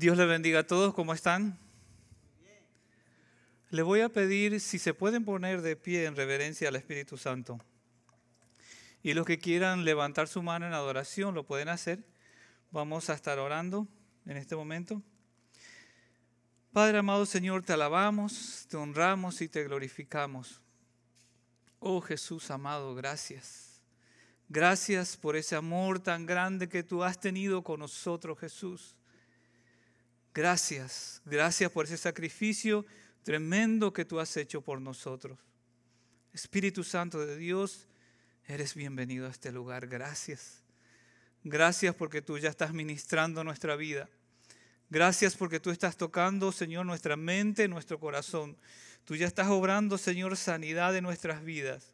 Dios le bendiga a todos, ¿cómo están? Le voy a pedir si se pueden poner de pie en reverencia al Espíritu Santo. Y los que quieran levantar su mano en adoración lo pueden hacer. Vamos a estar orando en este momento. Padre amado Señor, te alabamos, te honramos y te glorificamos. Oh Jesús amado, gracias. Gracias por ese amor tan grande que tú has tenido con nosotros, Jesús. Gracias, gracias por ese sacrificio tremendo que tú has hecho por nosotros. Espíritu Santo de Dios, eres bienvenido a este lugar. Gracias. Gracias porque tú ya estás ministrando nuestra vida. Gracias porque tú estás tocando, Señor, nuestra mente, nuestro corazón. Tú ya estás obrando, Señor, sanidad en nuestras vidas.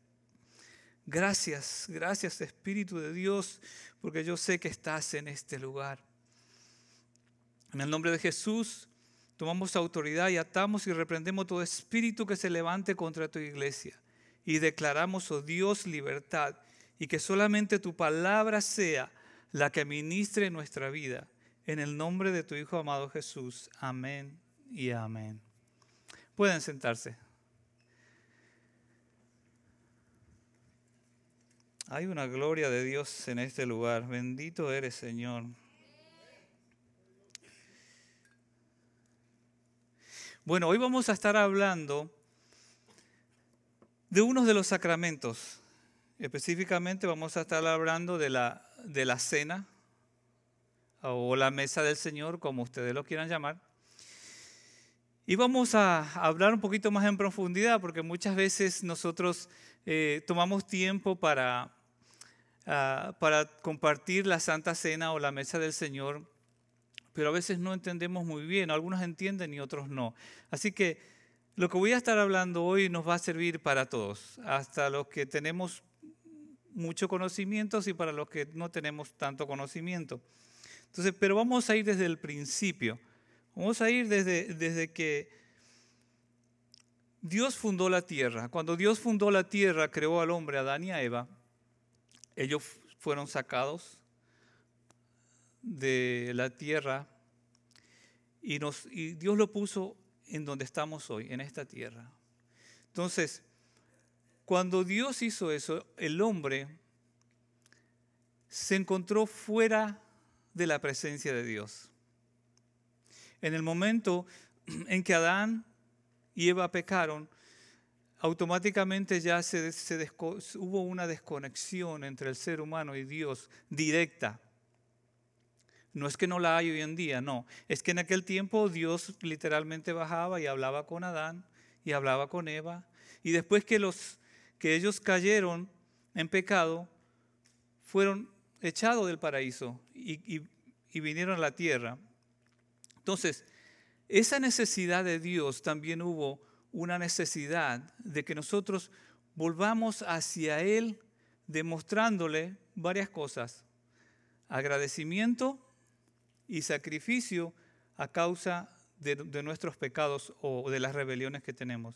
Gracias, gracias Espíritu de Dios, porque yo sé que estás en este lugar. En el nombre de Jesús, tomamos autoridad y atamos y reprendemos todo espíritu que se levante contra tu iglesia. Y declaramos, oh Dios, libertad y que solamente tu palabra sea la que ministre nuestra vida. En el nombre de tu Hijo amado Jesús. Amén y amén. Pueden sentarse. Hay una gloria de Dios en este lugar. Bendito eres, Señor. Bueno, hoy vamos a estar hablando de uno de los sacramentos. Específicamente vamos a estar hablando de la, de la cena o la mesa del Señor, como ustedes lo quieran llamar. Y vamos a hablar un poquito más en profundidad, porque muchas veces nosotros eh, tomamos tiempo para, ah, para compartir la Santa Cena o la mesa del Señor pero a veces no entendemos muy bien. Algunos entienden y otros no. Así que lo que voy a estar hablando hoy nos va a servir para todos, hasta los que tenemos mucho conocimiento y para los que no tenemos tanto conocimiento. Entonces, pero vamos a ir desde el principio. Vamos a ir desde, desde que Dios fundó la tierra. Cuando Dios fundó la tierra, creó al hombre, Adán y a Eva. Ellos fueron sacados de la tierra y, Dios lo puso en donde estamos hoy, en esta tierra. Entonces, cuando Dios hizo eso, el hombre se encontró fuera de la presencia de Dios. En el momento en que Adán y Eva pecaron, automáticamente ya se hubo una desconexión entre el ser humano y Dios directa. No es que no la hay hoy en día, no. Es que en aquel tiempo Dios literalmente bajaba y hablaba con Adán y hablaba con Eva. Y después que, los, que ellos cayeron en pecado, fueron echados del paraíso y, y vinieron a la tierra. Entonces, esa necesidad de Dios también hubo una necesidad de que nosotros volvamos hacia Él demostrándole varias cosas. Agradecimiento, y sacrificio a causa de, nuestros pecados o de las rebeliones que tenemos.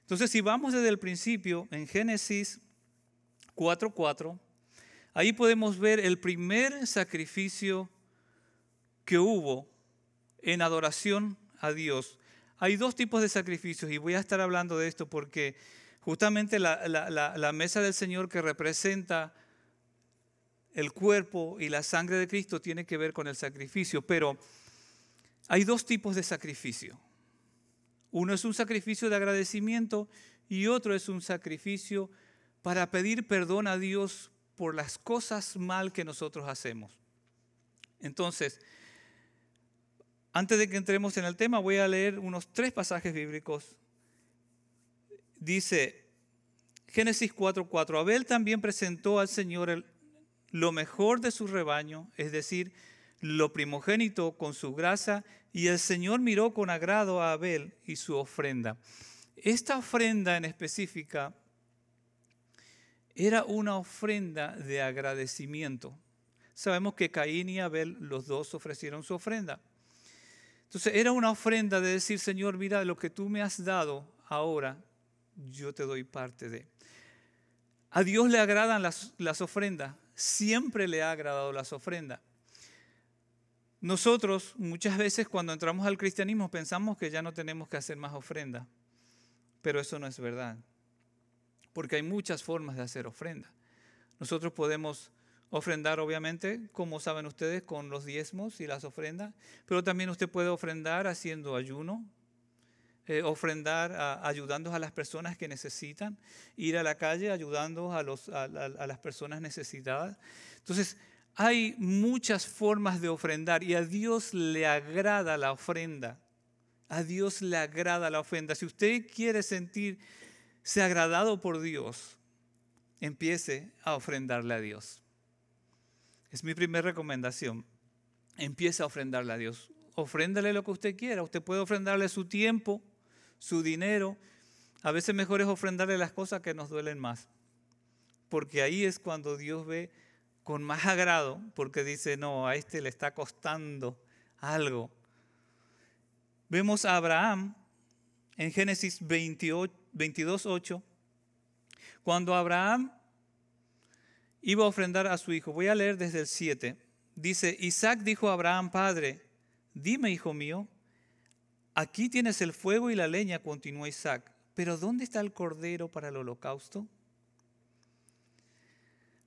Entonces, si vamos desde el principio, en Génesis 4.4, ahí podemos ver el primer sacrificio que hubo en adoración a Dios. Hay dos tipos de sacrificios y voy a estar hablando de esto porque justamente la, la mesa del Señor que representa el cuerpo y la sangre de Cristo tiene que ver con el sacrificio, pero hay dos tipos de sacrificio. Uno es un sacrificio de agradecimiento y otro es un sacrificio para pedir perdón a Dios por las cosas mal que nosotros hacemos. Entonces, antes de que entremos en el tema, voy a leer unos tres pasajes bíblicos. Dice Génesis 4:4, Abel también presentó al Señor el, lo mejor de su rebaño, es decir, lo primogénito con su grasa, y el Señor miró con agrado a Abel y su ofrenda. Esta ofrenda en específica era una ofrenda de agradecimiento. Sabemos que Caín y Abel, los dos ofrecieron su ofrenda. Entonces era una ofrenda de decir, Señor, mira, lo que tú me has dado ahora, yo te doy parte de. A Dios le agradan las, las ofrendas siempre le ha agradado las ofrendas. Nosotros muchas veces cuando entramos al cristianismo pensamos que ya no tenemos que hacer más ofrenda, pero eso no es verdad, porque hay muchas formas de hacer ofrenda. Nosotros podemos ofrendar, obviamente, como saben ustedes, con los diezmos y las ofrendas, pero también usted puede ofrendar haciendo ayuno, eh, ofrendar ayudando a las personas que necesitan, ir a la calle ayudando a, a las personas necesitadas. Entonces, hay muchas formas de ofrendar y a Dios le agrada la ofrenda. A Dios le agrada la ofrenda. Si usted quiere sentirse agradado por Dios, empiece a ofrendarle a Dios. Es mi primera recomendación. Empiece a ofrendarle a Dios. Ofréndale lo que usted quiera. Usted puede ofrendarle su tiempo, su dinero. A veces mejor es ofrendarle las cosas que nos duelen más. Porque ahí es cuando Dios ve con más agrado, porque dice, no, a este le está costando algo. Vemos a Abraham en Génesis 22, 8, cuando Abraham iba a ofrendar a su hijo. Voy a leer desde el 7. Dice, Isaac dijo a Abraham, Padre, dime, hijo mío, aquí tienes el fuego y la leña, continuó Isaac, pero ¿dónde está el cordero para el holocausto?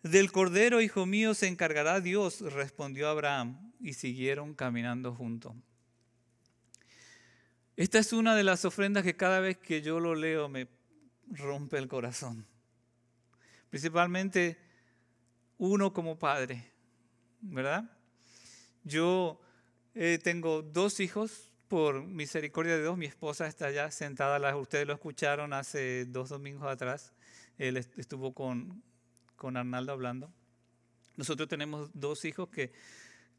Del cordero, hijo mío, se encargará Dios, respondió Abraham, y siguieron caminando juntos. Esta es una de las ofrendas que cada vez que yo lo leo me rompe el corazón. Principalmente uno como padre, ¿verdad? Yo eh, tengo dos hijos, por misericordia de Dios, mi esposa está allá sentada, ustedes lo escucharon hace dos domingos atrás, él estuvo con, con Arnaldo hablando. Nosotros tenemos dos hijos que,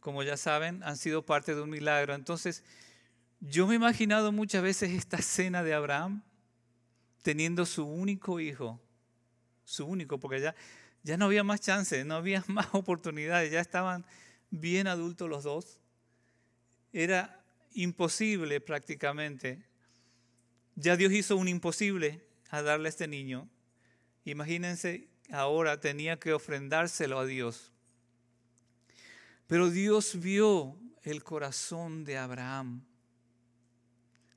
como ya saben, han sido parte de un milagro. Entonces, yo me he imaginado muchas veces esta escena de Abraham teniendo su único hijo, su único, porque ya, ya no había más chances, no había más oportunidades, ya estaban bien adultos los dos. Era imposible prácticamente. Ya Dios hizo un imposible a darle a este niño. Imagínense ahora tenía que ofrendárselo a Dios. Pero Dios vio el corazón de Abraham,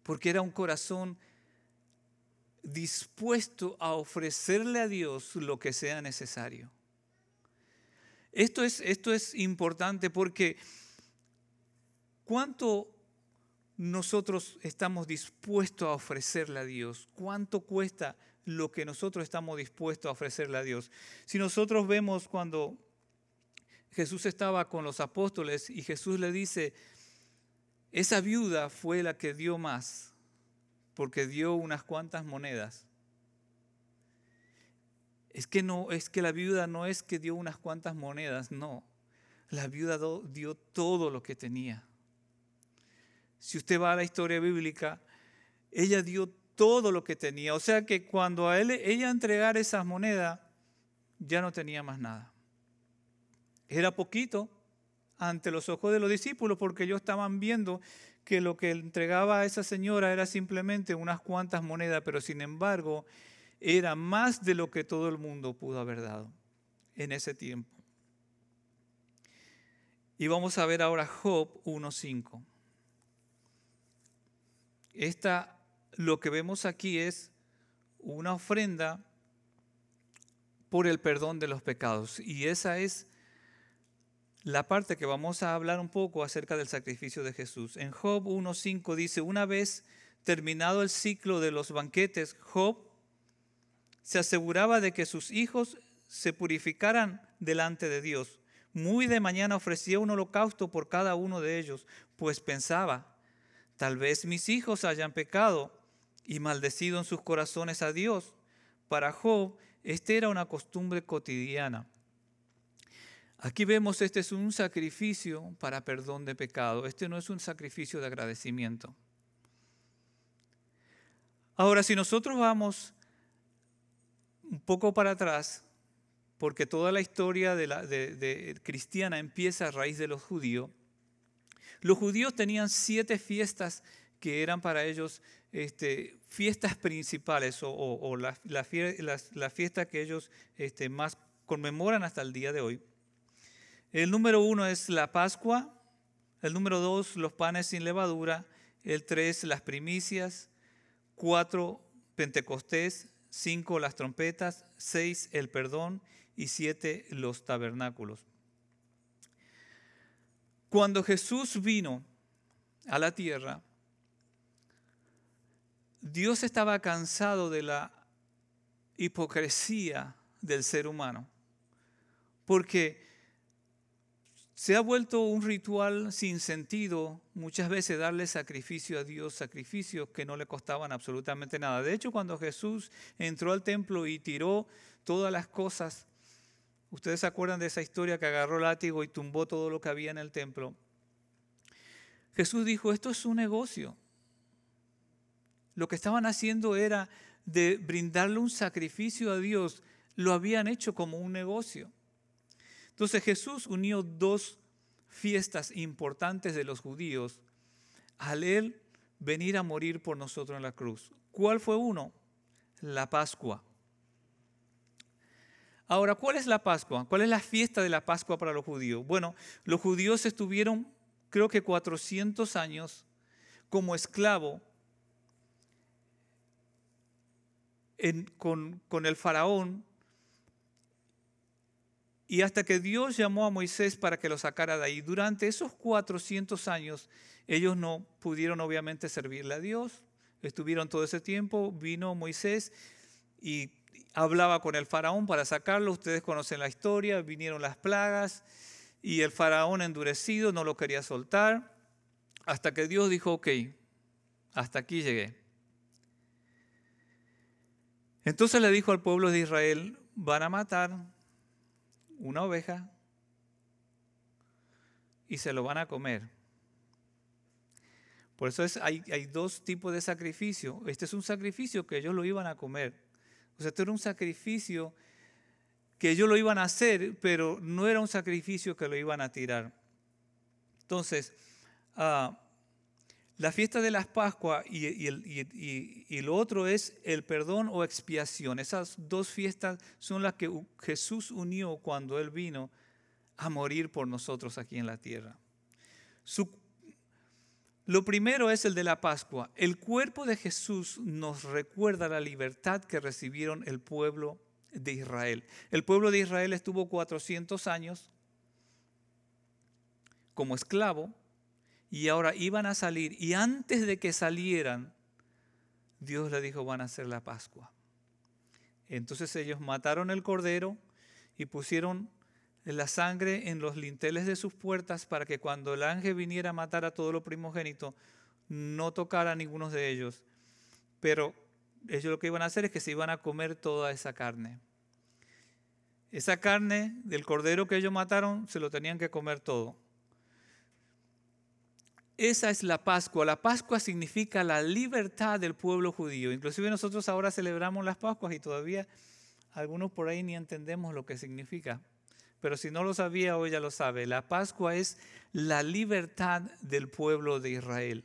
porque era un corazón dispuesto a ofrecerle a Dios lo que sea necesario. Esto es, esto es importante porque ¿cuánto nosotros estamos dispuestos a ofrecerle a Dios? ¿Cuánto cuesta lo que nosotros estamos dispuestos a ofrecerle a Dios. Si nosotros vemos cuando Jesús estaba con los apóstoles y Jesús le dice, esa viuda fue la que dio más, porque dio unas cuantas monedas. Es que no, es que la viuda no es que dio unas cuantas monedas, no. La viuda dio todo lo que tenía. Si usted va a la historia bíblica, ella dio todo lo que tenía. O sea que cuando a él, ella entregara esas monedas, ya no tenía más nada. Era poquito ante los ojos de los discípulos porque ellos estaban viendo que lo que entregaba a esa señora era simplemente unas cuantas monedas, pero sin embargo era más de lo que todo el mundo pudo haber dado en ese tiempo. Y vamos a ver ahora Job 1.5. Esta lo que vemos aquí es una ofrenda por el perdón de los pecados. Y esa es la parte que vamos a hablar un poco acerca del sacrificio de Jesús. En Job 1.5 dice, una vez terminado el ciclo de los banquetes, Job se aseguraba de que sus hijos se purificaran delante de Dios. Muy de mañana ofrecía un holocausto por cada uno de ellos, pues pensaba, tal vez mis hijos hayan pecado y maldecido en sus corazones a Dios. Para Job, esta era una costumbre cotidiana. Aquí vemos, este es un sacrificio para perdón de pecado. Este no es un sacrificio de agradecimiento. Ahora, si nosotros vamos un poco para atrás, porque toda la historia de cristiana empieza a raíz de los judíos, los judíos tenían siete fiestas que eran para ellos este, fiestas principales o, la, fiesta que ellos este, más conmemoran hasta el día de hoy. El número uno es la Pascua, El número dos, los panes sin levadura. El tres, las primicias. Cuatro, Pentecostés. Cinco, las trompetas. Seis, el perdón. Y siete, los tabernáculos. Cuando Jesús vino a la tierra, Dios estaba cansado de la hipocresía del ser humano, porque se ha vuelto un ritual sin sentido muchas veces darle sacrificio a Dios, sacrificios que no le costaban absolutamente nada. De hecho, cuando Jesús entró al templo y tiró todas las cosas, ustedes se acuerdan de esa historia que agarró el látigo y tumbó todo lo que había en el templo. Jesús dijo, esto es un negocio. Lo que estaban haciendo era de brindarle un sacrificio a Dios, lo habían hecho como un negocio. Entonces Jesús unió dos fiestas importantes de los judíos al él venir a morir por nosotros en la cruz. ¿Cuál fue uno? La Pascua. Ahora, ¿cuál es la Pascua? ¿Cuál es la fiesta de la Pascua para los judíos? Bueno, los judíos estuvieron, creo que 400 años como esclavo con, con el faraón y hasta que Dios llamó a Moisés para que lo sacara de ahí. Durante esos 400 años ellos no pudieron obviamente servirle a Dios. Estuvieron todo ese tiempo, vino Moisés y hablaba con el faraón para sacarlo. Ustedes conocen la historia, vinieron las plagas y el faraón endurecido no lo quería soltar hasta que Dios dijo, ok, hasta aquí llegué. Entonces le dijo al pueblo de Israel, van a matar una oveja y se lo van a comer. Por eso es, hay, hay, dos tipos de sacrificio. Este es un sacrificio que ellos lo iban a comer. O sea, este era un sacrificio que ellos lo iban a hacer, pero no era un sacrificio que lo iban a tirar. Entonces, uh, la fiesta de las Pascuas y, y, lo otro es el perdón o expiación. Esas dos fiestas son las que Jesús unió cuando Él vino a morir por nosotros aquí en la tierra. Lo primero es el de la Pascua. El cuerpo de Jesús nos recuerda la libertad que recibieron el pueblo de Israel. El pueblo de Israel estuvo 400 años como esclavo y ahora iban a salir y antes de que salieran, Dios le dijo, van a hacer la Pascua. Entonces ellos mataron el cordero y pusieron la sangre en los linteles de sus puertas para que cuando el ángel viniera a matar a todos los primogénitos, no tocara a ninguno de ellos. Pero ellos lo que iban a hacer es que se iban a comer toda esa carne. Esa carne del cordero que ellos mataron se lo tenían que comer todo. Esa es la Pascua. La Pascua significa la libertad del pueblo judío. Inclusive nosotros ahora celebramos las Pascuas y todavía algunos por ahí ni entendemos lo que significa. Pero si no lo sabía, hoy ya lo sabe. La Pascua es la libertad del pueblo de Israel.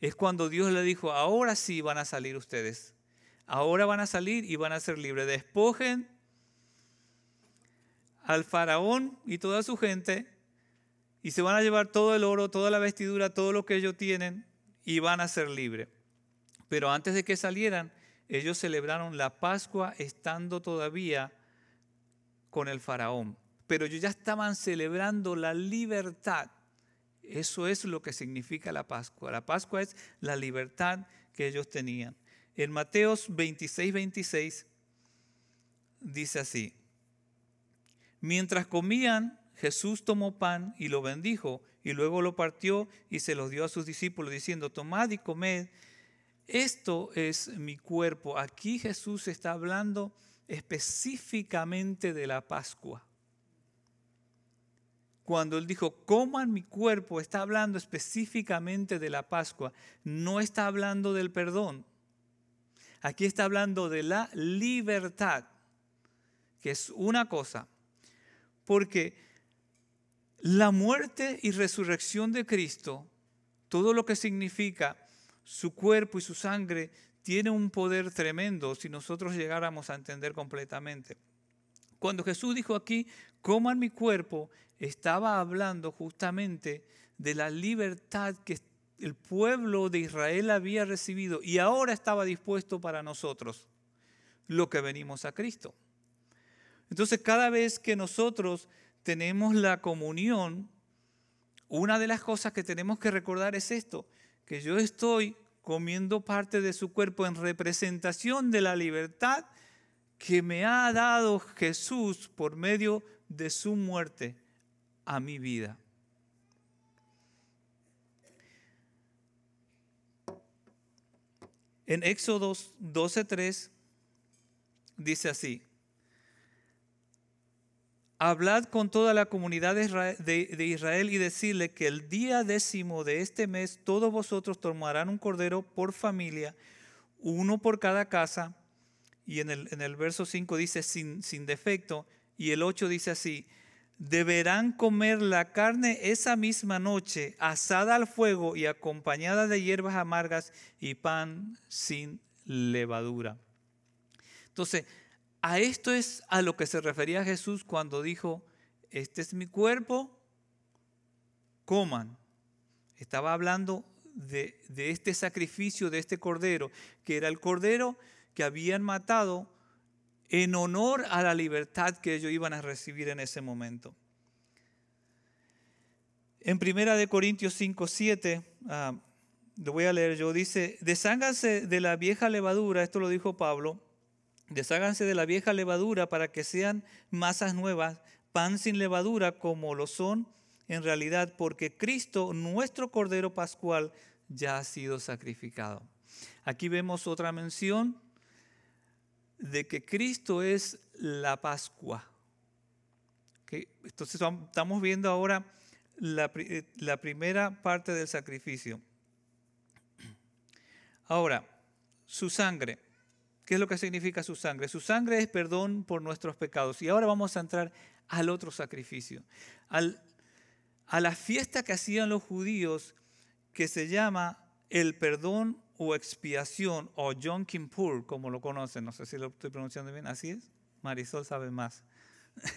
Es cuando Dios le dijo, ahora sí van a salir ustedes. Ahora van a salir y van a ser libres. Despojen al faraón y toda su gente y se van a llevar todo el oro, toda la vestidura, todo lo que ellos tienen y van a ser libres. Pero antes de que salieran, ellos celebraron la Pascua estando todavía con el faraón. Pero ellos ya estaban celebrando la libertad. Eso es lo que significa la Pascua. La Pascua es la libertad que ellos tenían. En Mateos 26, 26 dice así, mientras comían, Jesús tomó pan y lo bendijo y luego lo partió y se lo dio a sus discípulos diciendo, tomad y comed, esto es mi cuerpo. Aquí Jesús está hablando específicamente de la Pascua. Cuando él dijo, coman mi cuerpo, está hablando específicamente de la Pascua, no está hablando del perdón. Aquí está hablando de la libertad, que es una cosa, porque la muerte y resurrección de Cristo, todo lo que significa su cuerpo y su sangre, tiene un poder tremendo si nosotros llegáramos a entender completamente. Cuando Jesús dijo aquí, coman mi cuerpo, estaba hablando justamente de la libertad que el pueblo de Israel había recibido y ahora estaba dispuesto para nosotros, lo que venimos a Cristo. Entonces cada vez que nosotros tenemos la comunión, una de las cosas que tenemos que recordar es esto, que yo estoy comiendo parte de su cuerpo en representación de la libertad que me ha dado Jesús por medio de su muerte a mi vida. En Éxodo 12:3 dice así, Hablad con toda la comunidad de Israel y decirle que el día décimo de este mes todos vosotros tomarán un cordero por familia, uno por cada casa. Y en el, en el verso 5 dice sin, sin defecto. Y el 8 dice así, deberán comer la carne esa misma noche, asada al fuego y acompañada de hierbas amargas y pan sin levadura. Entonces, a esto es a lo que se refería Jesús cuando dijo, este es mi cuerpo, coman. Estaba hablando de, este sacrificio, de este cordero, que era el cordero que habían matado en honor a la libertad que ellos iban a recibir en ese momento. En primera de Corintios 5, 7, ah, lo voy a leer yo, dice, desháganse de la vieja levadura, esto lo dijo Pablo, Desháganse de la vieja levadura para que sean masas nuevas, pan sin levadura como lo son en realidad, porque Cristo, nuestro Cordero Pascual, ya ha sido sacrificado. Aquí vemos otra mención de que Cristo es la Pascua. Entonces estamos viendo ahora la, la primera parte del sacrificio. Ahora, su sangre. ¿Qué es lo que significa su sangre? Su sangre es perdón por nuestros pecados. Y ahora vamos a entrar al otro sacrificio, a la fiesta que hacían los judíos que se llama el perdón o expiación o Yom Kippur, como lo conocen. No sé si lo estoy pronunciando bien. ¿Así es? Marisol sabe más.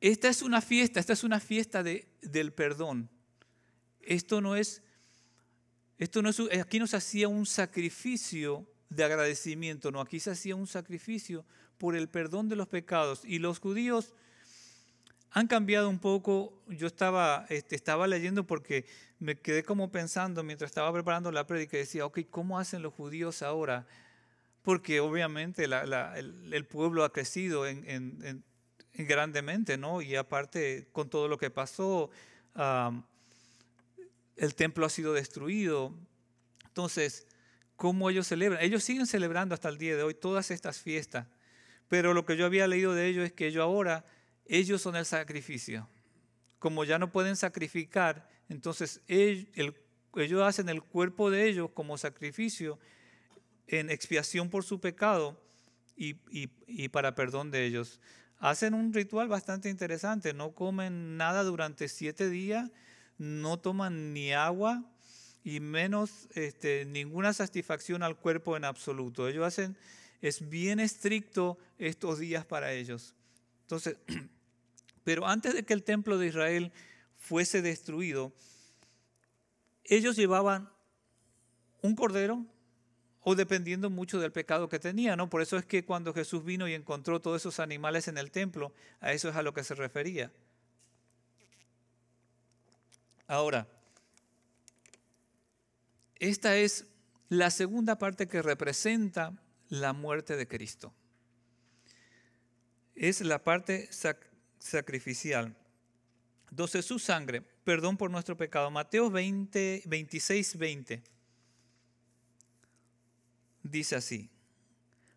esta es una fiesta, esta es una fiesta de, del perdón. Esto no es esto no es, aquí no se hacía un sacrificio de agradecimiento, no, aquí se hacía un sacrificio por el perdón de los pecados. Y los judíos han cambiado un poco. Yo estaba, este, estaba leyendo porque me quedé como pensando mientras estaba preparando la prédica y decía, ok, ¿cómo hacen los judíos ahora? Porque obviamente el, pueblo ha crecido en, grandemente, ¿no? Y aparte con todo lo que pasó, el templo ha sido destruido. Entonces, ¿cómo ellos celebran? Ellos siguen celebrando hasta el día de hoy todas estas fiestas, pero lo que yo había leído de ellos es que ellos ahora, ellos son el sacrificio. Como ya no pueden sacrificar, entonces ellos, hacen el cuerpo de ellos como sacrificio en expiación por su pecado y, para perdón de ellos. Hacen un ritual bastante interesante, no comen nada durante siete días no toman ni agua y menos este, ninguna satisfacción al cuerpo en absoluto. Ellos hacen, es bien estricto estos días para ellos. Entonces, pero antes de que el templo de Israel fuese destruido, ellos llevaban un cordero o dependiendo mucho del pecado que tenían, ¿no? Por eso es que cuando Jesús vino y encontró todos esos animales en el templo, a eso es a lo que se refería. Ahora, esta es la segunda parte que representa la muerte de Cristo. Es la parte sacrificial. Entonces su sangre, perdón por nuestro pecado. Mateo 20, 26, 20 dice así.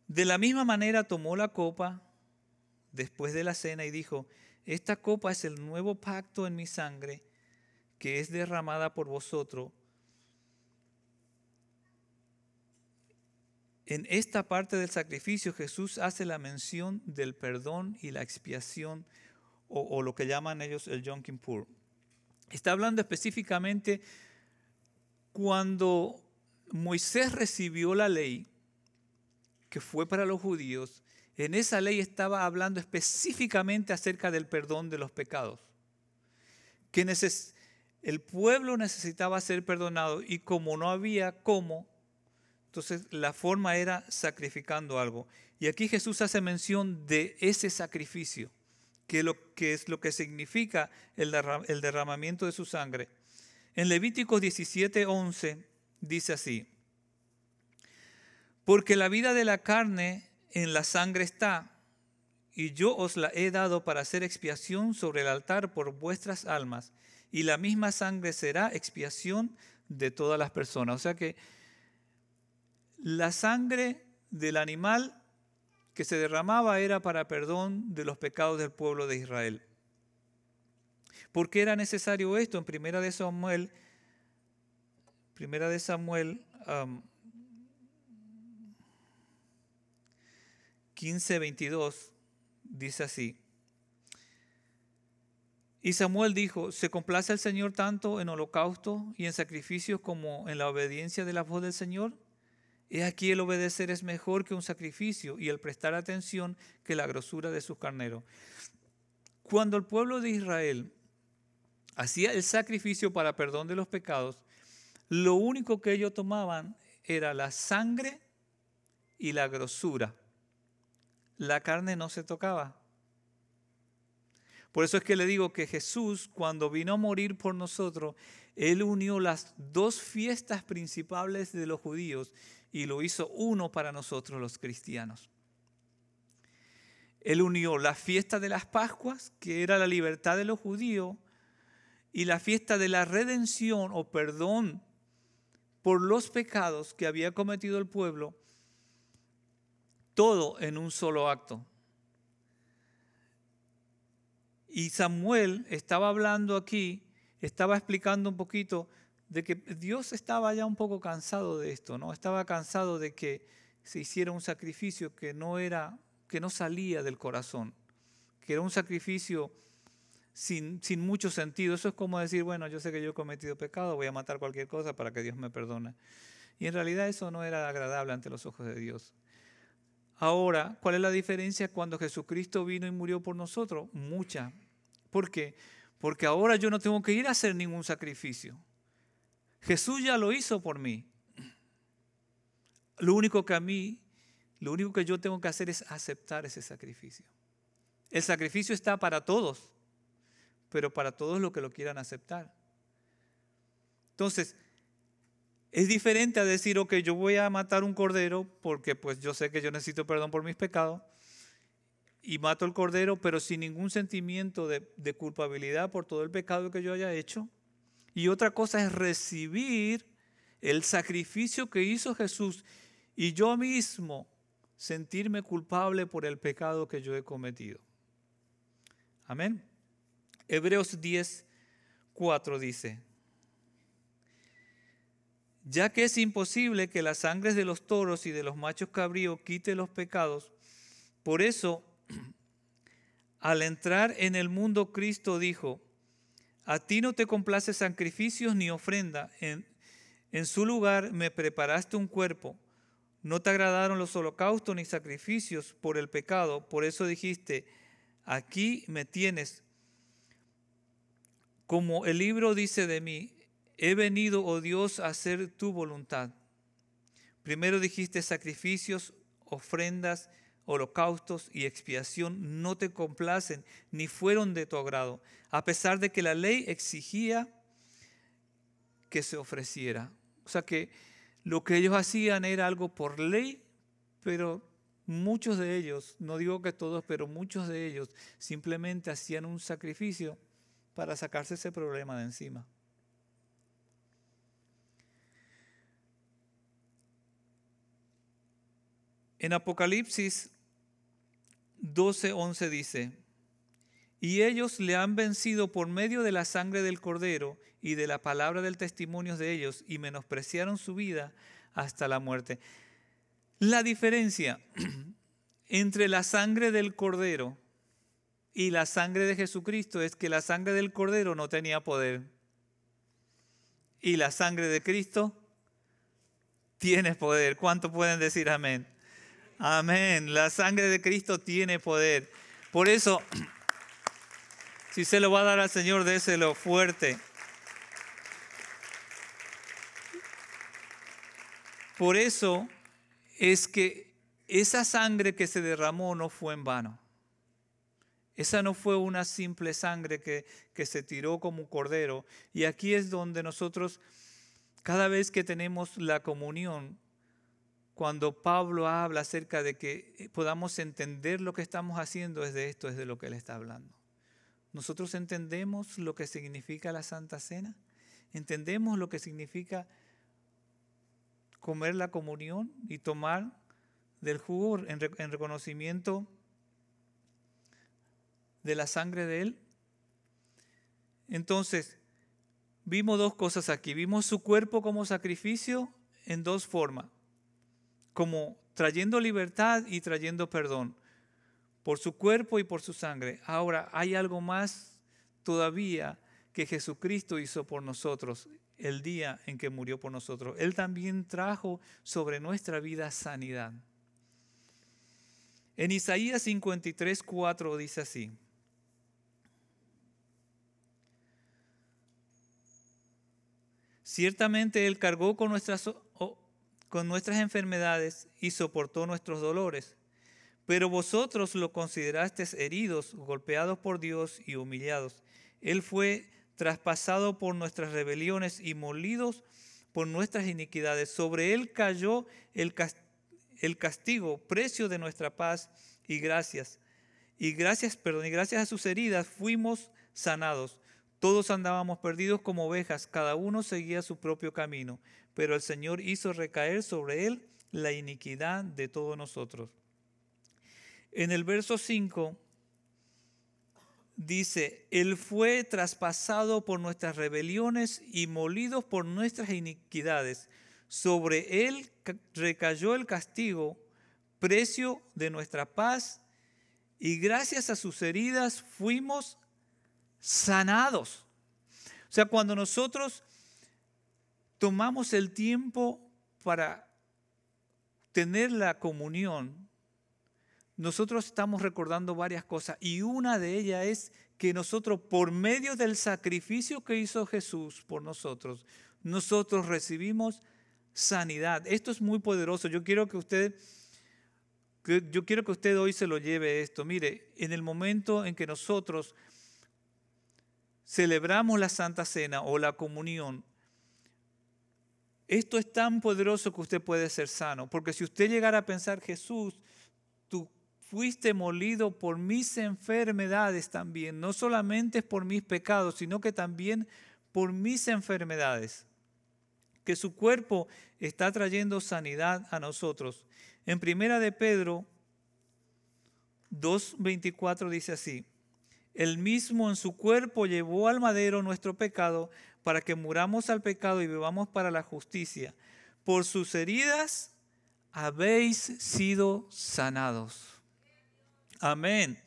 De la misma manera tomó la copa después de la cena y dijo, esta copa es el nuevo pacto en mi sangre que es derramada por vosotros, en esta parte del sacrificio Jesús hace la mención del perdón y la expiación, o, lo que llaman ellos el Yom Kippur. Está hablando específicamente cuando Moisés recibió la ley, que fue para los judíos, en esa ley estaba hablando específicamente acerca del perdón de los pecados. que el pueblo necesitaba ser perdonado y como no había cómo, entonces la forma era sacrificando algo. Y aquí Jesús hace mención de ese sacrificio, que, lo, que es lo que significa el, derramamiento de su sangre. En Levíticos 17:11 dice así, porque la vida de la carne en la sangre está, y yo os la he dado para hacer expiación sobre el altar por vuestras almas, y la misma sangre será expiación de todas las personas. O sea que la sangre del animal que se derramaba era para perdón de los pecados del pueblo de Israel. ¿Por qué era necesario esto? En primera de Samuel, primera de Samuel 15, 22 dice así. Y Samuel dijo, ¿se complace el Señor tanto en holocausto y en sacrificios como en la obediencia de la voz del Señor? He aquí el obedecer es mejor que un sacrificio y el prestar atención que la grosura de sus carneros. Cuando el pueblo de Israel hacía el sacrificio para perdón de los pecados, lo único que ellos tomaban era la sangre y la grosura la carne no se tocaba. Por eso es que le digo que Jesús, cuando vino a morir por nosotros, Él unió las dos fiestas principales de los judíos y lo hizo uno para nosotros los cristianos. Él unió la fiesta de las Pascuas, que era la libertad de los judíos, y la fiesta de la redención o perdón por los pecados que había cometido el pueblo todo en un solo acto. Y Samuel estaba hablando aquí, estaba explicando un poquito de que Dios estaba ya un poco cansado de esto, ¿no? Estaba cansado de que se hiciera un sacrificio que no era, que no salía del corazón, que era un sacrificio sin, sin mucho sentido. Eso es como decir, bueno, yo sé que yo he cometido pecado, voy a matar cualquier cosa para que Dios me perdone. Y en realidad eso no era agradable ante los ojos de Dios. Ahora, ¿cuál es la diferencia cuando Jesucristo vino y murió por nosotros? Mucha. ¿Por qué? Porque ahora yo no tengo que ir a hacer ningún sacrificio. Jesús ya lo hizo por mí. Lo único que a mí, lo único que yo tengo que hacer es aceptar ese sacrificio. El sacrificio está para todos, pero para todos los que lo quieran aceptar. Entonces, es diferente a decir, ok, yo voy a matar un cordero porque pues yo sé que yo necesito perdón por mis pecados y mato el cordero, pero sin ningún sentimiento de, de culpabilidad por todo el pecado que yo haya hecho. Y otra cosa es recibir el sacrificio que hizo Jesús y yo mismo sentirme culpable por el pecado que yo he cometido. Amén. Hebreos 10, 4 dice, ya que es imposible que las sangres de los toros y de los machos cabríos quite los pecados, por eso, al entrar en el mundo, Cristo dijo, a ti no te complace sacrificios ni ofrenda, en, en su lugar me preparaste un cuerpo, no te agradaron los holocaustos ni sacrificios por el pecado, por eso dijiste, aquí me tienes. Como el libro dice de mí, he venido, oh Dios, a hacer tu voluntad. Primero dijiste sacrificios, ofrendas, holocaustos y expiación no te complacen ni fueron de tu agrado, a pesar de que la ley exigía que se ofreciera. O sea que lo que ellos hacían era algo por ley, pero muchos de ellos, no digo que todos, pero muchos de ellos simplemente hacían un sacrificio para sacarse ese problema de encima. En Apocalipsis 12:11 dice, y ellos le han vencido por medio de la sangre del cordero y de la palabra del testimonio de ellos y menospreciaron su vida hasta la muerte. La diferencia entre la sangre del cordero y la sangre de Jesucristo es que la sangre del cordero no tenía poder y la sangre de Cristo tiene poder. ¿Cuánto pueden decir amén? Amén. La sangre de Cristo tiene poder. Por eso, Si se lo va a dar al Señor, déselo fuerte. Por eso es que esa sangre que se derramó no fue en vano. Esa no fue una simple sangre que, que, se tiró como un cordero. Y aquí es donde nosotros, cada vez que tenemos la comunión, cuando Pablo habla acerca de que podamos entender lo que estamos haciendo, es de esto, es de lo que él está hablando. Nosotros entendemos lo que significa la Santa Cena, entendemos lo que significa comer la comunión y tomar del jugo en, en reconocimiento de la sangre de Él. Entonces, vimos dos cosas aquí. Vimos su cuerpo como sacrificio en dos formas. Como trayendo libertad y trayendo perdón. Por su cuerpo y por su sangre. Ahora, hay algo más todavía que Jesucristo hizo por nosotros el día en que murió por nosotros. Él también trajo sobre nuestra vida sanidad. En Isaías 53, 4 dice así. Ciertamente Él cargó con nuestras, con nuestras enfermedades y soportó nuestros dolores. Pero vosotros lo considerasteis heridos, golpeados por Dios y humillados. Él fue traspasado por nuestras rebeliones y molidos por nuestras iniquidades. Sobre Él cayó el, castigo, precio de nuestra paz y gracias. Y gracias, perdón, y gracias a sus heridas fuimos sanados. Todos andábamos perdidos como ovejas, cada uno seguía su propio camino, pero el Señor hizo recaer sobre él la iniquidad de todos nosotros. En el verso 5 dice, Él fue traspasado por nuestras rebeliones y molido por nuestras iniquidades. Sobre Él recayó el castigo, precio de nuestra paz, y gracias a sus heridas fuimos sanados. O sea, cuando nosotros tomamos el tiempo para tener la comunión, nosotros estamos recordando varias cosas y una de ellas es que nosotros, por medio del sacrificio que hizo Jesús por nosotros, nosotros recibimos sanidad. Esto es muy poderoso. Yo quiero que usted, yo quiero que usted hoy se lo lleve esto. Mire, en el momento en que nosotros celebramos la Santa Cena o la comunión, esto es tan poderoso que usted puede ser sano. Porque si usted llegara a pensar, Jesús, tú fuiste molido por mis enfermedades también, no solamente por mis pecados, sino que también por mis enfermedades. Que su cuerpo está trayendo sanidad a nosotros. En primera de Pedro 2.24 dice así, el mismo en su cuerpo llevó al madero nuestro pecado para que muramos al pecado y vivamos para la justicia. Por sus heridas habéis sido sanados. Amén.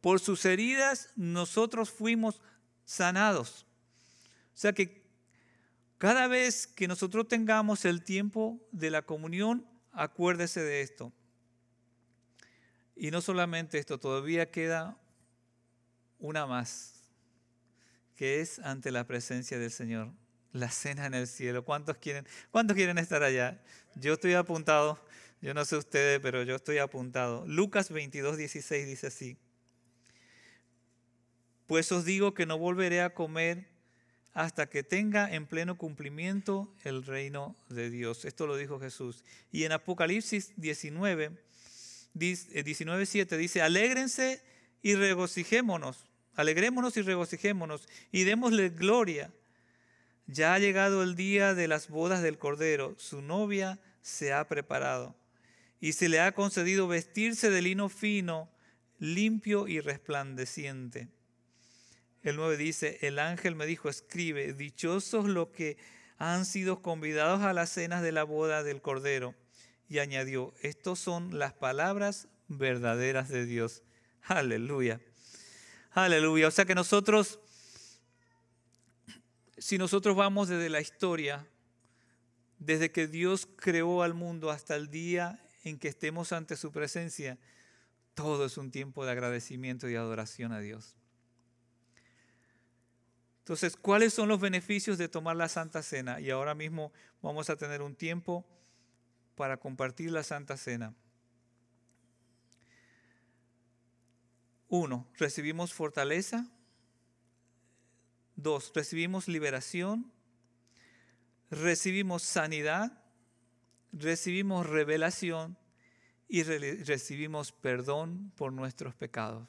Por sus heridas nosotros fuimos sanados. O sea que cada vez que nosotros tengamos el tiempo de la comunión, acuérdese de esto. Y no solamente esto, todavía queda una más, que es ante la presencia del Señor, la cena en el cielo. ¿Cuántos quieren, cuántos quieren estar allá? Yo estoy apuntado, yo no sé ustedes, pero yo estoy apuntado. Lucas 22, 16 dice así. Pues os digo que no volveré a comer hasta que tenga en pleno cumplimiento el reino de Dios. Esto lo dijo Jesús. Y en Apocalipsis 19, 19 7 dice, alégrense y regocijémonos Alegrémonos y regocijémonos y démosle gloria. Ya ha llegado el día de las bodas del Cordero. Su novia se ha preparado y se le ha concedido vestirse de lino fino, limpio y resplandeciente. El 9 dice, el ángel me dijo, escribe, dichosos los que han sido convidados a las cenas de la boda del Cordero. Y añadió, estos son las palabras verdaderas de Dios. Aleluya. Aleluya. O sea que nosotros, si nosotros vamos desde la historia, desde que Dios creó al mundo hasta el día en que estemos ante su presencia, todo es un tiempo de agradecimiento y adoración a Dios. Entonces, ¿cuáles son los beneficios de tomar la Santa Cena? Y ahora mismo vamos a tener un tiempo para compartir la Santa Cena. Uno, recibimos fortaleza. Dos, recibimos liberación. Recibimos sanidad. Recibimos revelación. Y recibimos perdón por nuestros pecados.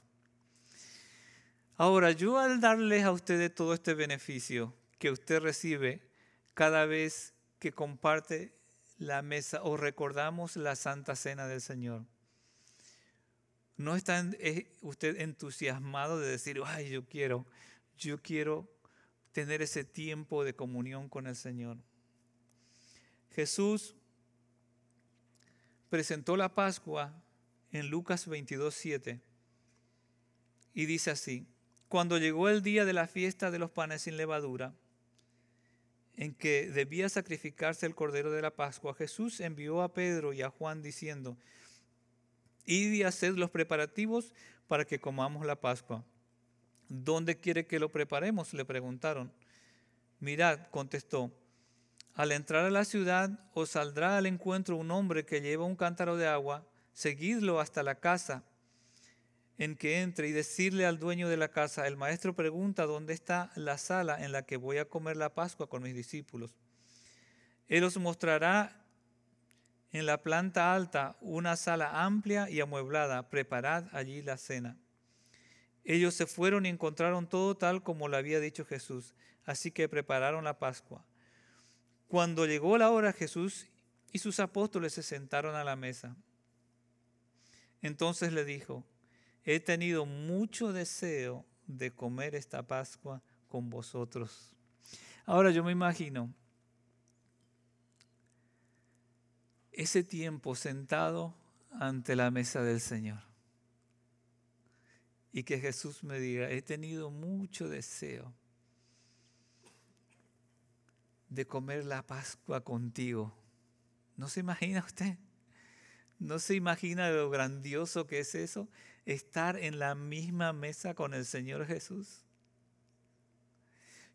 Ahora, yo al darles a ustedes todo este beneficio que usted recibe cada vez que comparte la mesa o recordamos la Santa Cena del Señor, ¿no está usted entusiasmado de decir, ay, yo quiero, yo quiero tener ese tiempo de comunión con el Señor? Jesús presentó la Pascua en Lucas 22, 7 y dice así, cuando llegó el día de la fiesta de los panes sin levadura, en que debía sacrificarse el cordero de la Pascua, Jesús envió a Pedro y a Juan diciendo, Y haced los preparativos para que comamos la Pascua. ¿Dónde quiere que lo preparemos? le preguntaron. Mirad, contestó, al entrar a la ciudad os saldrá al encuentro un hombre que lleva un cántaro de agua, seguidlo hasta la casa en que entre y decirle al dueño de la casa, el maestro pregunta dónde está la sala en la que voy a comer la Pascua con mis discípulos. Él os mostrará en la planta alta una sala amplia y amueblada, preparad allí la cena. Ellos se fueron y encontraron todo tal como lo había dicho Jesús, así que prepararon la Pascua. Cuando llegó la hora, Jesús y sus apóstoles se sentaron a la mesa. Entonces le dijo, he tenido mucho deseo de comer esta Pascua con vosotros. Ahora yo me imagino ese tiempo sentado ante la mesa del Señor. Y que Jesús me diga, he tenido mucho deseo de comer la Pascua contigo. ¿No se imagina usted? ¿No se imagina lo grandioso que es eso? estar en la misma mesa con el Señor Jesús?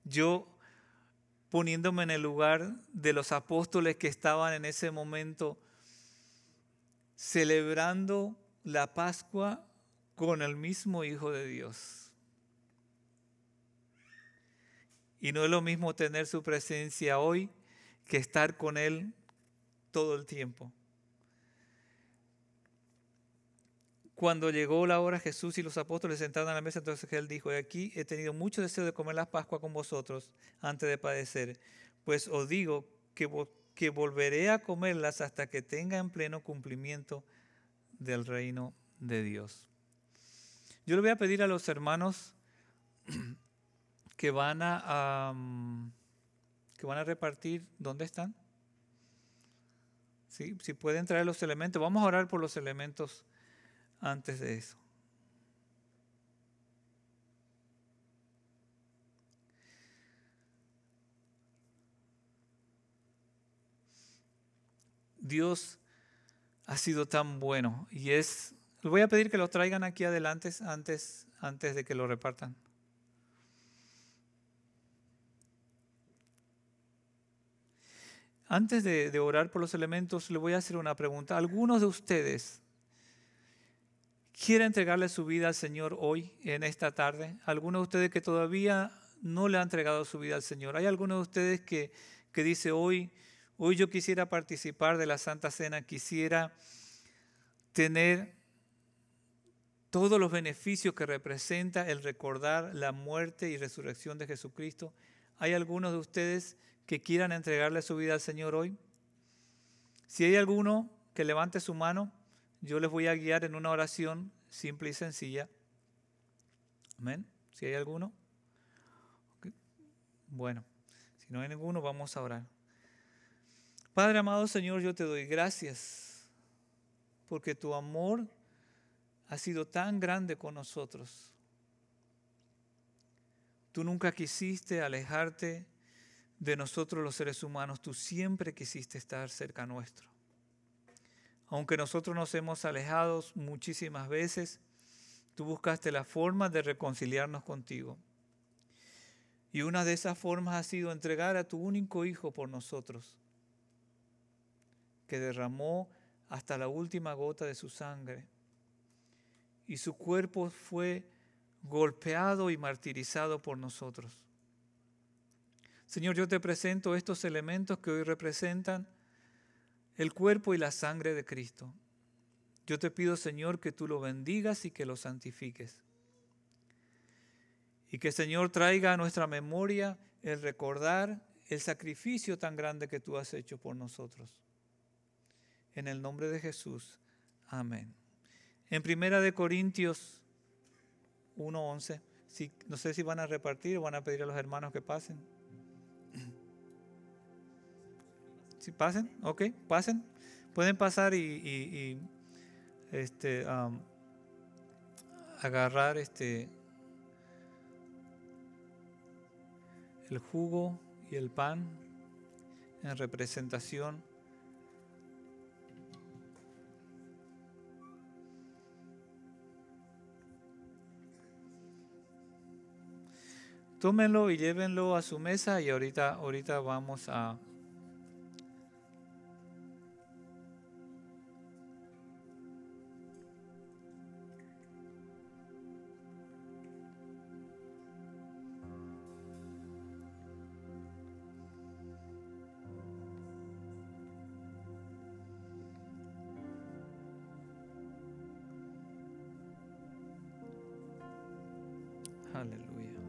Yo poniéndome en el lugar de los apóstoles que estaban en ese momento celebrando la Pascua con el mismo Hijo de Dios. Y no es lo mismo tener su presencia hoy que estar con Él todo el tiempo. Cuando llegó la hora, Jesús y los apóstoles sentaron a la mesa, entonces él dijo, aquí he tenido mucho deseo de comer la Pascua con vosotros antes de padecer, pues os digo que, volveré a comerlas hasta que tenga en pleno cumplimiento del reino de Dios. Yo le voy a pedir a los hermanos que van a, que van a repartir, ¿dónde están? Si pueden traer los elementos, vamos a orar por los elementos antes de eso. Dios ha sido tan bueno y es... Les voy a pedir que lo traigan aquí adelante antes, antes de que lo repartan. Antes de, de orar por los elementos, le voy a hacer una pregunta. ¿Algunos de ustedes quiere entregarle su vida al Señor hoy, en esta tarde. Algunos de ustedes que todavía no le han entregado su vida al Señor. Hay algunos de ustedes que, que dice hoy, hoy yo quisiera participar de la Santa Cena, quisiera tener todos los beneficios que representa el recordar la muerte y resurrección de Jesucristo. ¿Hay algunos de ustedes que quieran entregarle su vida al Señor hoy? Si hay alguno que levante su mano, yo les voy a guiar en una oración simple y sencilla. Amén. Si hay alguno. Bueno, si no hay ninguno, vamos a orar. Padre amado Señor, yo te doy gracias porque tu amor ha sido tan grande con nosotros. Tú nunca quisiste alejarte de nosotros los seres humanos, tú siempre quisiste estar cerca nuestro. Aunque nosotros nos hemos alejado muchísimas veces, tú buscaste la forma de reconciliarnos contigo. Y una de esas formas ha sido entregar a tu único Hijo por nosotros, que derramó hasta la última gota de su sangre. Y su cuerpo fue golpeado y martirizado por nosotros. Señor, yo te presento estos elementos que hoy representan el cuerpo y la sangre de Cristo. Yo te pido, Señor, que tú lo bendigas y que lo santifiques. Y que, Señor, traiga a nuestra memoria el recordar el sacrificio tan grande que tú has hecho por nosotros. En el nombre de Jesús. Amén. En Primera de Corintios 1.11, si, no sé si van a repartir o van a pedir a los hermanos que pasen. Si pasen, ok, pasen. Pueden pasar y, este, agarrar este, el jugo y el pan en representación tómenlo y llévenlo a su mesa y ahorita, ahorita vamos a eres,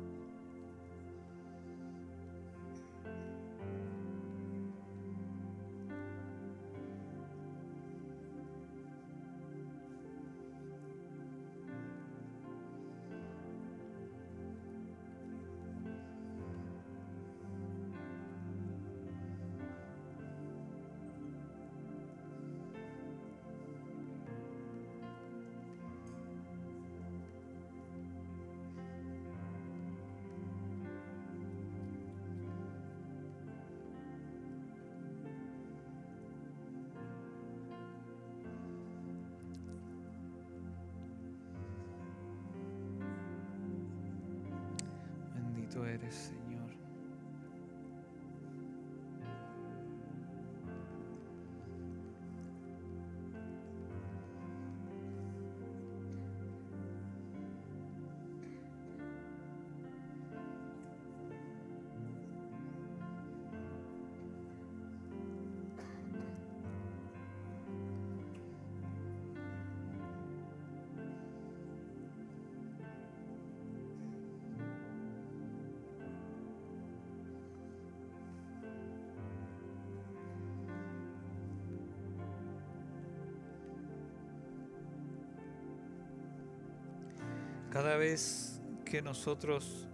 Cada vez que nosotros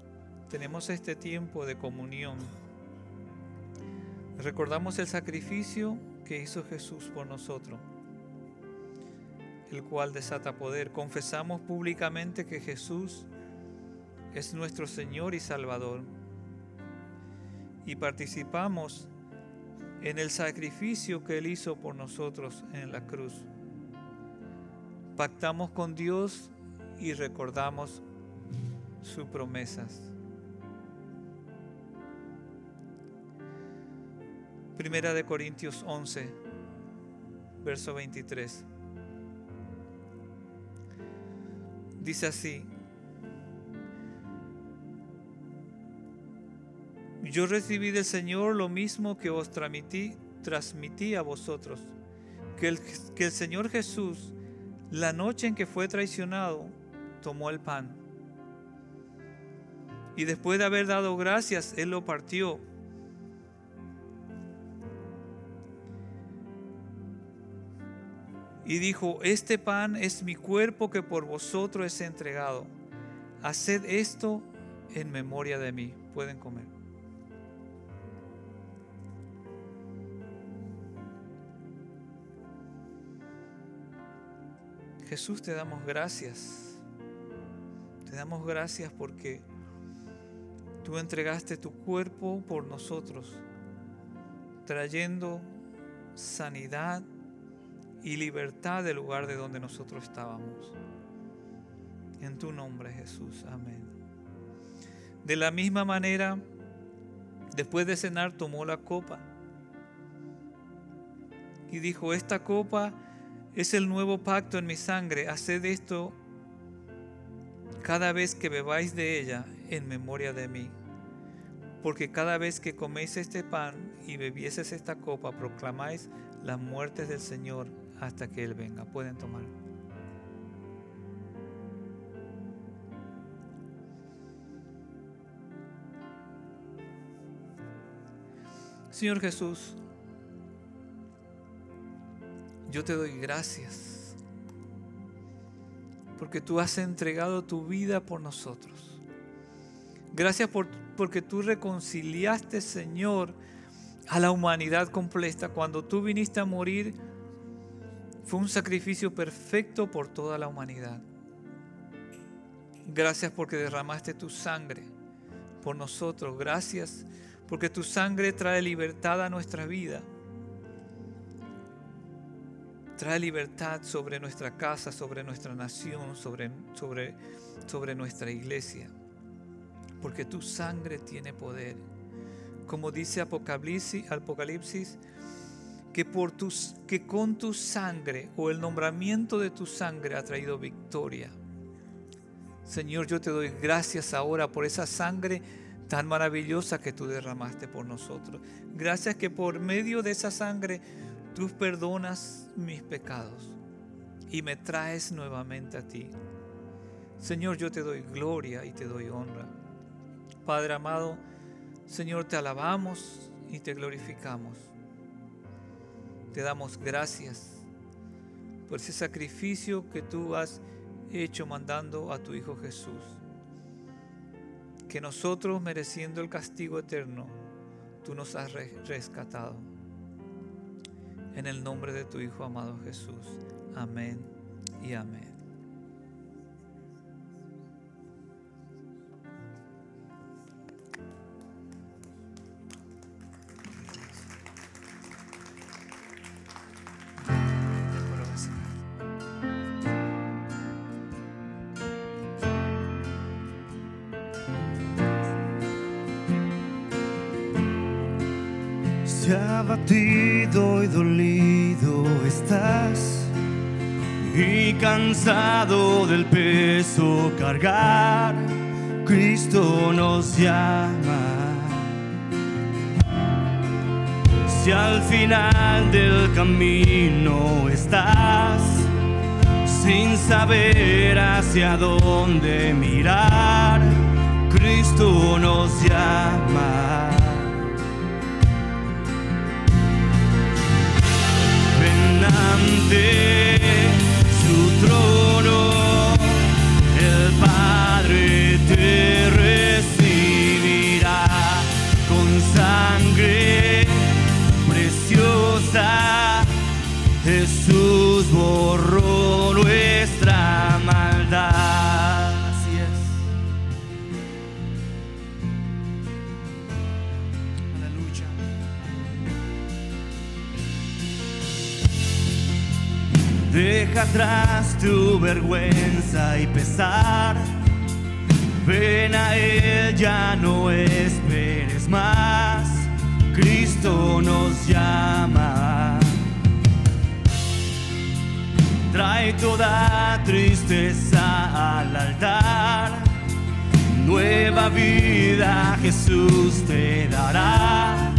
tenemos este tiempo de comunión, recordamos el sacrificio que hizo Jesús por nosotros, el cual desata poder. Confesamos públicamente que Jesús es nuestro Señor y Salvador y participamos en el sacrificio que Él hizo por nosotros en la cruz. Pactamos con Dios y recordamos sus promesas. Primera de Corintios 11, verso 23. Dice así, yo recibí del Señor lo mismo que os transmití, transmití a vosotros, que el, que el Señor Jesús, la noche en que fue traicionado, tomó el pan. Y después de haber dado gracias, Él lo partió. Y dijo, este pan es mi cuerpo que por vosotros es entregado. Haced esto en memoria de mí. Pueden comer. Jesús, te damos gracias damos gracias porque tú entregaste tu cuerpo por nosotros, trayendo sanidad y libertad del lugar de donde nosotros estábamos. En tu nombre, Jesús. Amén. De la misma manera, después de cenar, tomó la copa y dijo, esta copa es el nuevo pacto en mi sangre, haced esto cada vez que bebáis de ella en memoria de mí. Porque cada vez que coméis este pan y bebieses esta copa, proclamáis las muertes del Señor hasta que Él venga. Pueden tomar. Señor Jesús, yo te doy gracias porque tú has entregado tu vida por nosotros. Gracias por, porque tú reconciliaste, Señor, a la humanidad completa. Cuando tú viniste a morir, fue un sacrificio perfecto por toda la humanidad. Gracias porque derramaste tu sangre por nosotros. Gracias porque tu sangre trae libertad a nuestra vida. Trae libertad sobre nuestra casa, sobre nuestra nación, sobre, sobre, sobre nuestra iglesia. Porque tu sangre tiene poder. Como dice Apocalipsis, Apocalipsis que, por tus, que con tu sangre o el nombramiento de tu sangre ha traído victoria. Señor, yo te doy gracias ahora por esa sangre tan maravillosa que tú derramaste por nosotros. Gracias que por medio de esa sangre tú perdonas mis pecados y me traes nuevamente a ti. Señor, yo te doy gloria y te doy honra. Padre amado, Señor, te alabamos y te glorificamos. Te damos gracias por ese sacrificio que tú has hecho mandando a tu Hijo Jesús. Que nosotros, mereciendo el castigo eterno, tú nos has rescatado. En el nombre de tu Hijo amado Jesús. Amén y amén. Cansado del peso cargar, Cristo nos llama. Si al final del camino estás sin saber hacia dónde mirar, Cristo nos llama. Vergüenza y pesar. Ven a Él, ya no esperes más. Cristo nos llama. Trae toda tristeza al altar. Nueva vida Jesús te dará.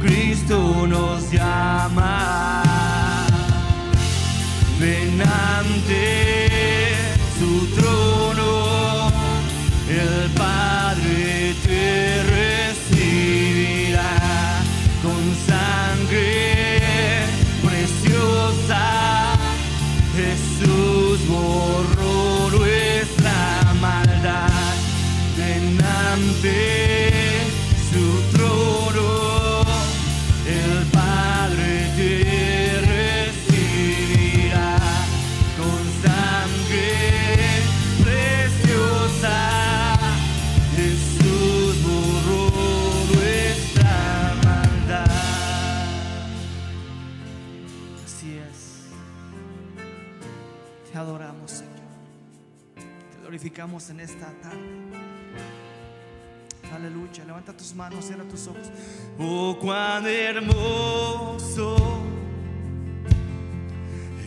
Cristo nos llama. Ven ante su trono, el Padre en esta tarde. Aleluya. Levanta tus manos, cierra tus ojos. Oh, cuán hermoso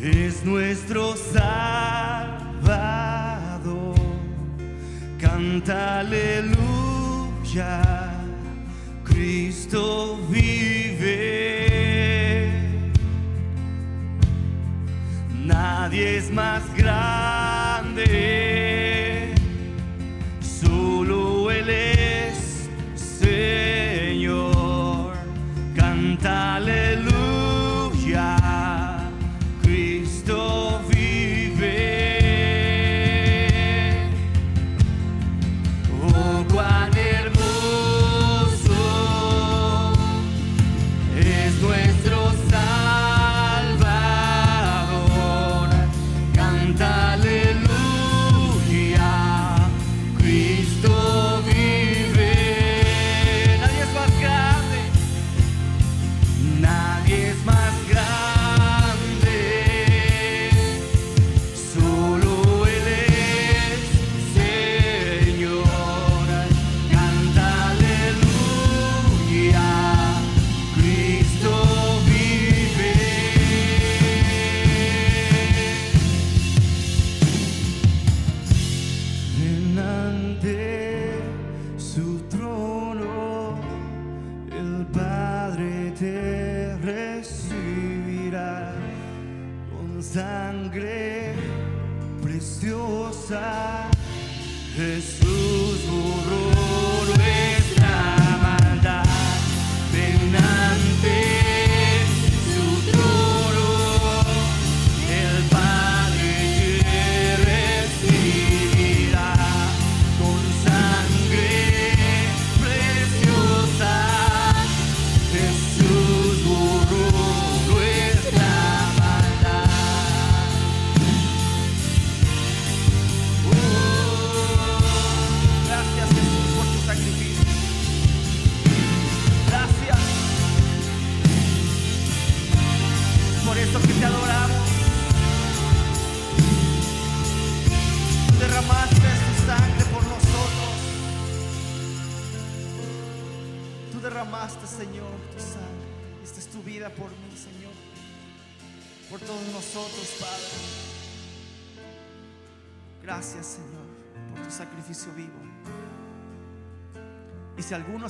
es nuestro Salvador. Canta aleluya. Cristo vive. Nadie es más grande.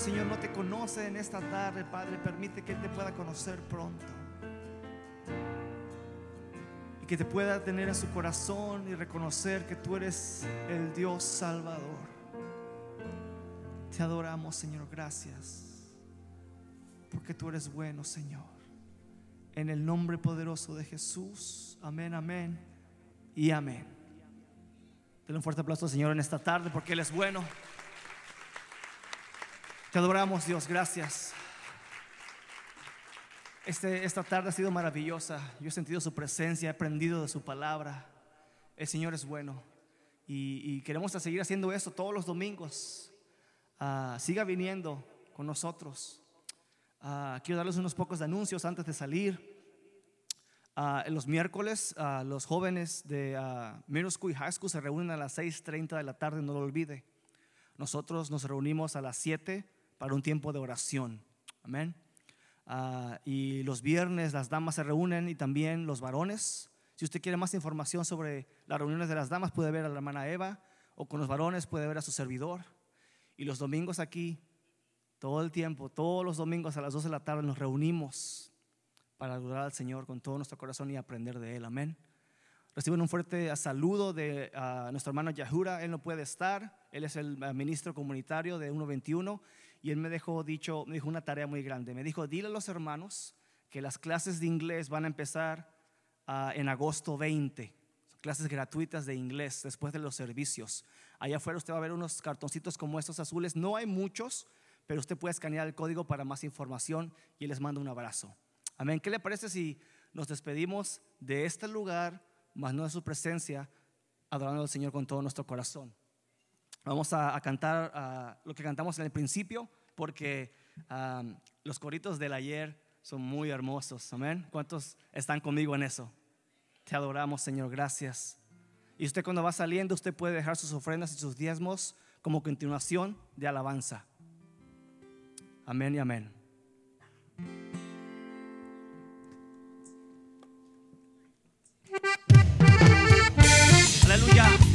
Señor, no te conoce en esta tarde, Padre, permite que Él te pueda conocer pronto. Y que te pueda tener en su corazón y reconocer que tú eres el Dios Salvador. Te adoramos, Señor, gracias. Porque tú eres bueno, Señor. En el nombre poderoso de Jesús. Amén, amén y amén. Denle un fuerte aplauso al Señor en esta tarde porque Él es bueno. Te adoramos, Dios, gracias. Este, esta tarde ha sido maravillosa. Yo he sentido su presencia, he aprendido de su palabra. El Señor es bueno. Y, y queremos seguir haciendo eso todos los domingos. Ah, siga viniendo con nosotros. Ah, quiero darles unos pocos anuncios antes de salir. Ah, los miércoles, los jóvenes de Middle School y High School se reúnen a las 6:30 de la tarde, no lo olvide. Nosotros nos reunimos a las 7 para un tiempo de oración. Amén. Ah, y los viernes las damas se reúnen y también los varones. Si usted quiere más información sobre las reuniones de las damas, puede ver a la hermana Eva, o con los varones puede ver a su servidor. Y los domingos aquí, todo el tiempo, todos los domingos a las 2 de la tarde nos reunimos para adorar al Señor con todo nuestro corazón y aprender de Él. Amén. Reciben un fuerte saludo de ah, nuestro hermano Yahura. Él no puede estar. Él es el ah, ministro comunitario de 121 y él me dejó dicho, me dijo una tarea muy grande. Me dijo, dile a los hermanos que las clases de inglés van a empezar ah, en agosto 20. Clases gratuitas de inglés después de los servicios. Allá afuera usted va a ver unos cartoncitos como estos azules. No hay muchos, pero usted puede escanear el código para más información y les mando un abrazo. Amén. ¿Qué le parece si nos despedimos de este lugar, más no de su presencia, adorando al Señor con todo nuestro corazón? Vamos a, cantar lo que cantamos en el principio porque los coritos del ayer son muy hermosos. Amén. ¿Cuántos están conmigo en eso? Te adoramos, Señor. Gracias. Y usted cuando va saliendo, usted puede dejar sus ofrendas y sus diezmos como continuación de alabanza. Amén y amén. Aleluya.